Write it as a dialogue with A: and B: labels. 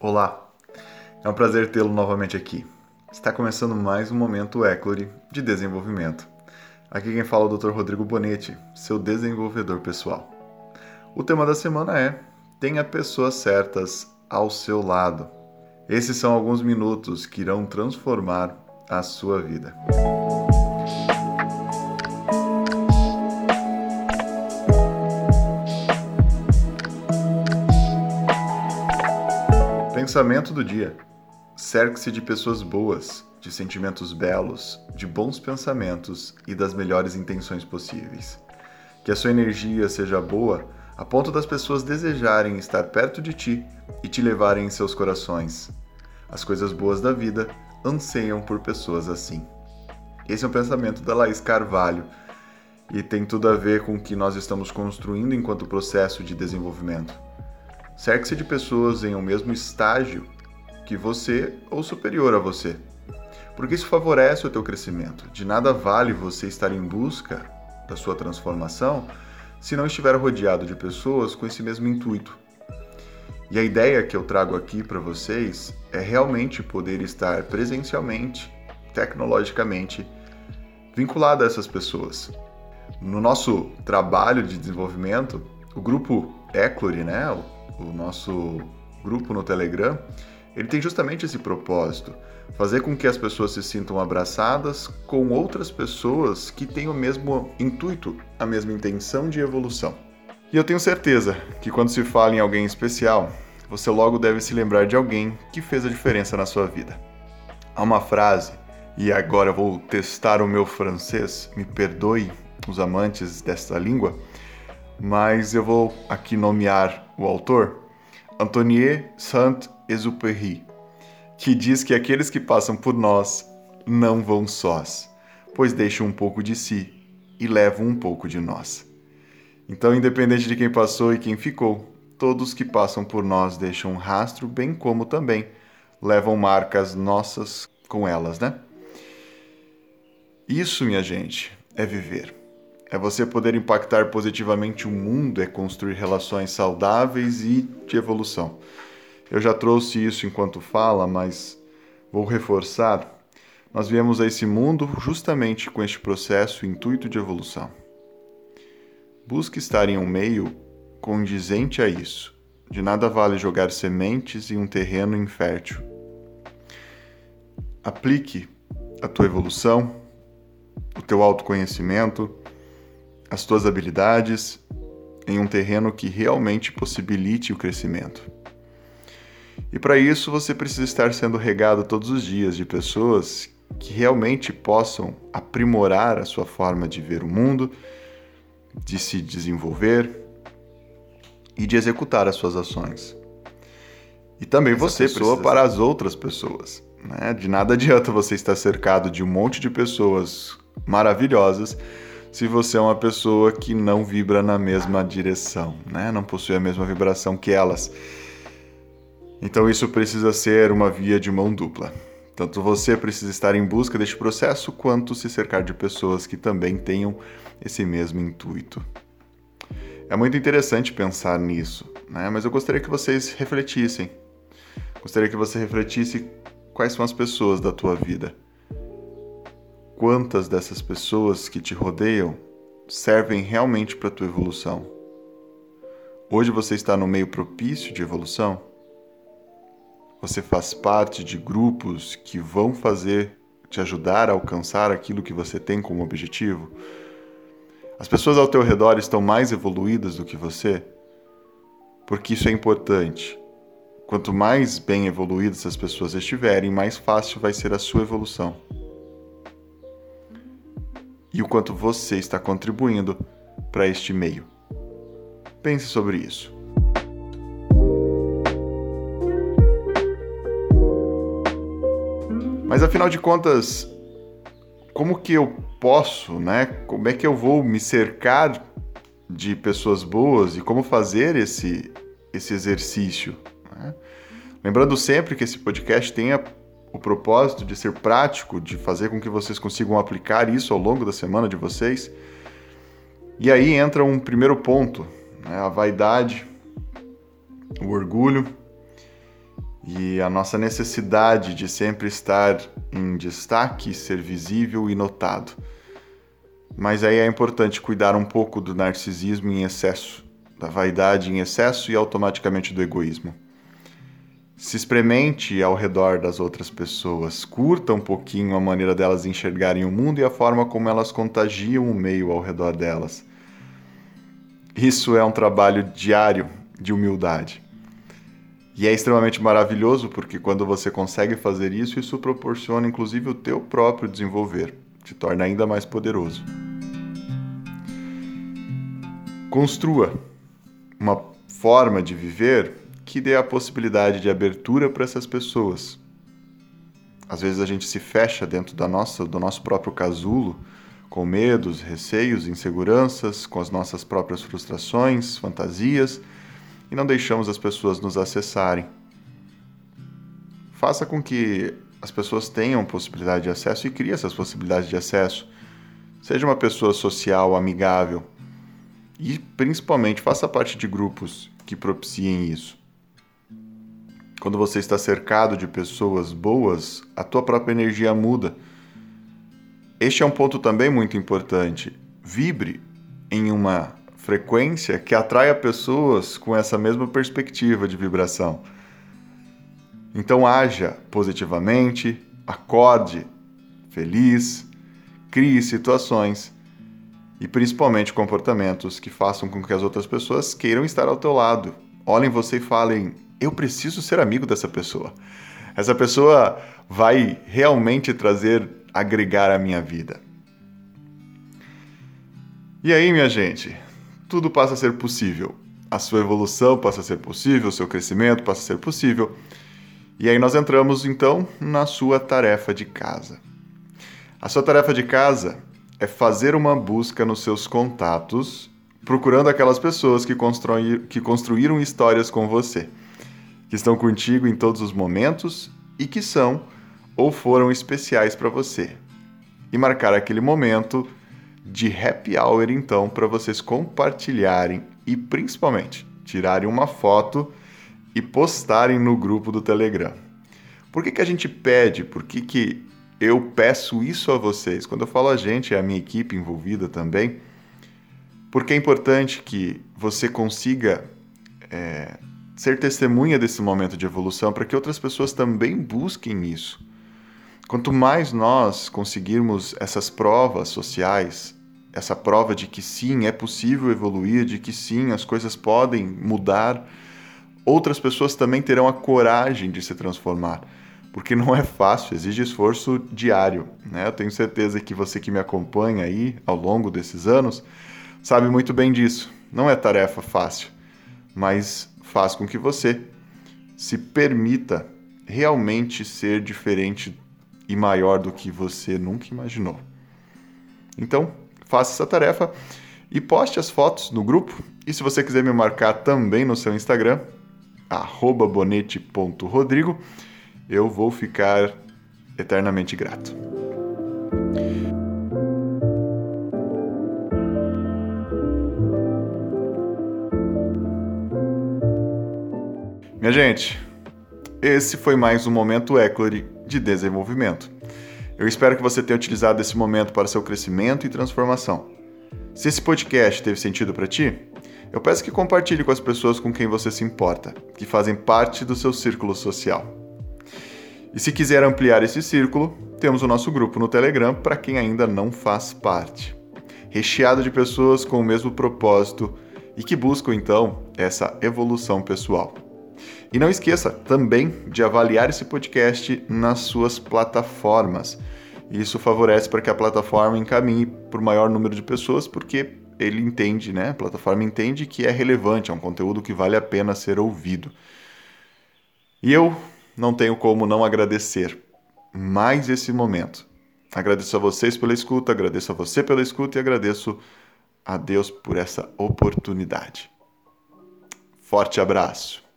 A: Olá, é um prazer tê-lo novamente aqui. Está começando mais um Momento Eclory de desenvolvimento. Aqui quem fala é o Dr. Rodrigo Bonetti, seu desenvolvedor pessoal. O tema da semana é Tenha pessoas certas ao seu lado. Esses são alguns minutos que irão transformar a sua vida. Pensamento do dia. Cerque-se de pessoas boas, de sentimentos belos, de bons pensamentos e das melhores intenções possíveis. Que a sua energia seja boa a ponto das pessoas desejarem estar perto de ti e te levarem em seus corações. As coisas boas da vida anseiam por pessoas assim. Esse é um pensamento da Laís Carvalho e tem tudo a ver com o que nós estamos construindo enquanto processo de desenvolvimento. Cerque-se de pessoas em um mesmo estágio que você ou superior a você. Porque isso favorece o teu crescimento. De nada vale você estar em busca da sua transformação se não estiver rodeado de pessoas com esse mesmo intuito. E a ideia que eu trago aqui para vocês é realmente poder estar presencialmente, tecnologicamente, vinculado a essas pessoas. No nosso trabalho de desenvolvimento, o grupo Eclory, né, o nosso grupo no Telegram, ele tem justamente esse propósito: fazer com que as pessoas se sintam abraçadas com outras pessoas que têm o mesmo intuito, a mesma intenção de evolução. E eu tenho certeza que quando se fala em alguém especial, você logo deve se lembrar de alguém que fez a diferença na sua vida. Há uma frase, e agora vou testar o meu francês, me perdoe os amantes desta língua, mas eu vou aqui nomear o autor, Antonier Saint-Exupéry, que diz que aqueles que passam por nós não vão sós, pois deixam um pouco de si e levam um pouco de nós. Então, independente de quem passou e quem ficou, todos que passam por nós deixam um rastro, bem como também levam marcas nossas com elas, né? Isso, minha gente, é viver. É você poder impactar positivamente o mundo, é construir relações saudáveis e de evolução. Eu já trouxe isso enquanto fala, mas vou reforçar. Nós viemos a esse mundo justamente com este processo intuito de evolução. Busque estar em um meio condizente a isso. De nada vale jogar sementes em um terreno infértil. Aplique a tua evolução, o teu autoconhecimento, as tuas habilidades em um terreno que realmente possibilite o crescimento. E para isso você precisa estar sendo regado todos os dias de pessoas que realmente possam aprimorar a sua forma de ver o mundo, de se desenvolver e de executar as suas ações. E também Essa você, pessoa, para as outras pessoas. Né? De nada adianta você estar cercado de um monte de pessoas maravilhosas se você é uma pessoa que não vibra na mesma direção, né? não possui a mesma vibração que elas. Então isso precisa ser uma via de mão dupla. Tanto você precisa estar em busca deste processo, quanto se cercar de pessoas que também tenham esse mesmo intuito. É muito interessante pensar nisso, né? mas eu gostaria que vocês refletissem. Gostaria que você refletisse quais são as pessoas da tua vida quantas dessas pessoas que te rodeiam servem realmente para tua evolução. Hoje você está no meio propício de evolução? Você faz parte de grupos que vão fazer te ajudar a alcançar aquilo que você tem como objetivo? As pessoas ao teu redor estão mais evoluídas do que você? Porque isso é importante. Quanto mais bem evoluídas as pessoas estiverem, mais fácil vai ser a sua evolução e o quanto você está contribuindo para este meio. Pense sobre isso. Mas afinal de contas, como que eu posso, né? Como é que eu vou me cercar de pessoas boas e como fazer esse, esse exercício? Né? Lembrando sempre que esse podcast tem a o propósito de ser prático, de fazer com que vocês consigam aplicar isso ao longo da semana de vocês. E aí entra um primeiro ponto, né? a vaidade, o orgulho e a nossa necessidade de sempre estar em destaque, ser visível e notado. Mas aí é importante cuidar um pouco do narcisismo em excesso, da vaidade em excesso e automaticamente do egoísmo. Se experimente ao redor das outras pessoas, curta um pouquinho a maneira delas enxergarem o mundo e a forma como elas contagiam o meio ao redor delas. Isso é um trabalho diário de humildade. E é extremamente maravilhoso porque quando você consegue fazer isso, isso proporciona inclusive o teu próprio desenvolver, te torna ainda mais poderoso. Construa uma forma de viver que dê a possibilidade de abertura para essas pessoas. Às vezes a gente se fecha dentro da nossa, do nosso próprio casulo, com medos, receios, inseguranças, com as nossas próprias frustrações, fantasias e não deixamos as pessoas nos acessarem. Faça com que as pessoas tenham possibilidade de acesso e crie essas possibilidades de acesso. Seja uma pessoa social, amigável e principalmente faça parte de grupos que propiciem isso. Quando você está cercado de pessoas boas, a tua própria energia muda. Este é um ponto também muito importante. Vibre em uma frequência que atraia pessoas com essa mesma perspectiva de vibração. Então haja positivamente, acorde feliz, crie situações e principalmente comportamentos que façam com que as outras pessoas queiram estar ao teu lado. Olhem você e falem: "Eu preciso ser amigo dessa pessoa. Essa pessoa vai realmente trazer agregar a minha vida." E aí, minha gente, tudo passa a ser possível. A sua evolução passa a ser possível, o seu crescimento passa a ser possível. E aí nós entramos então na sua tarefa de casa. A sua tarefa de casa é fazer uma busca nos seus contatos, procurando aquelas pessoas que, que construíram histórias com você, que estão contigo em todos os momentos e que são ou foram especiais para você. E marcar aquele momento de happy hour então para vocês compartilharem e principalmente tirarem uma foto e postarem no grupo do Telegram. Por que, que a gente pede? Por que, que eu peço isso a vocês? Quando eu falo a gente, é a minha equipe envolvida também. Porque é importante que você consiga é, ser testemunha desse momento de evolução para que outras pessoas também busquem isso. Quanto mais nós conseguirmos essas provas sociais, essa prova de que sim, é possível evoluir, de que sim, as coisas podem mudar, outras pessoas também terão a coragem de se transformar. Porque não é fácil, exige esforço diário. Né? Eu tenho certeza que você que me acompanha aí ao longo desses anos sabe muito bem disso. Não é tarefa fácil, mas faz com que você se permita realmente ser diferente e maior do que você nunca imaginou. Então, faça essa tarefa e poste as fotos no grupo. E se você quiser me marcar também no seu Instagram, bonete.rodrigo, eu vou ficar eternamente grato. Minha gente, esse foi mais um momento Eclore de desenvolvimento. Eu espero que você tenha utilizado esse momento para seu crescimento e transformação. Se esse podcast teve sentido para ti, eu peço que compartilhe com as pessoas com quem você se importa, que fazem parte do seu círculo social. E se quiser ampliar esse círculo, temos o nosso grupo no Telegram para quem ainda não faz parte, recheado de pessoas com o mesmo propósito e que buscam então essa evolução pessoal. E não esqueça também de avaliar esse podcast nas suas plataformas. Isso favorece para que a plataforma encaminhe para o maior número de pessoas, porque ele entende, né? A plataforma entende que é relevante, é um conteúdo que vale a pena ser ouvido. E eu não tenho como não agradecer mais esse momento. Agradeço a vocês pela escuta, agradeço a você pela escuta e agradeço a Deus por essa oportunidade. Forte abraço.